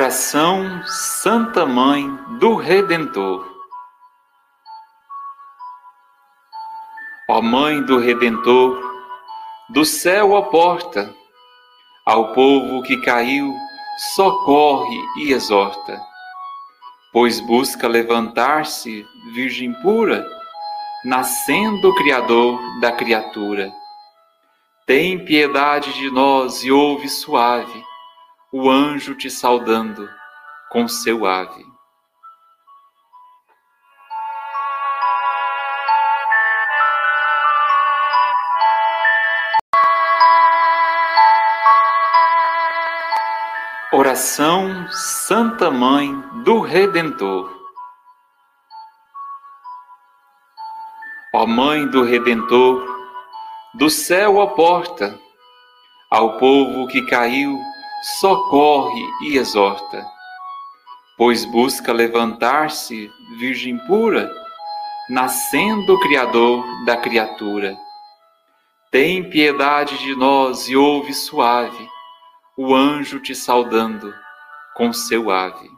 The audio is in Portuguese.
Oração Santa Mãe do Redentor. Ó Mãe do Redentor, do céu a porta, ao povo que caiu, socorre e exorta, pois busca levantar-se, Virgem pura, nascendo o Criador da criatura. Tem piedade de nós e ouve suave o anjo te saudando com seu ave. Oração Santa Mãe do Redentor. Ó Mãe do Redentor, do céu a porta, ao povo que caiu socorre e exorta, pois busca levantar-se, Virgem pura, nascendo o Criador da criatura. Tem piedade de nós e ouve suave o anjo te saudando com seu ave.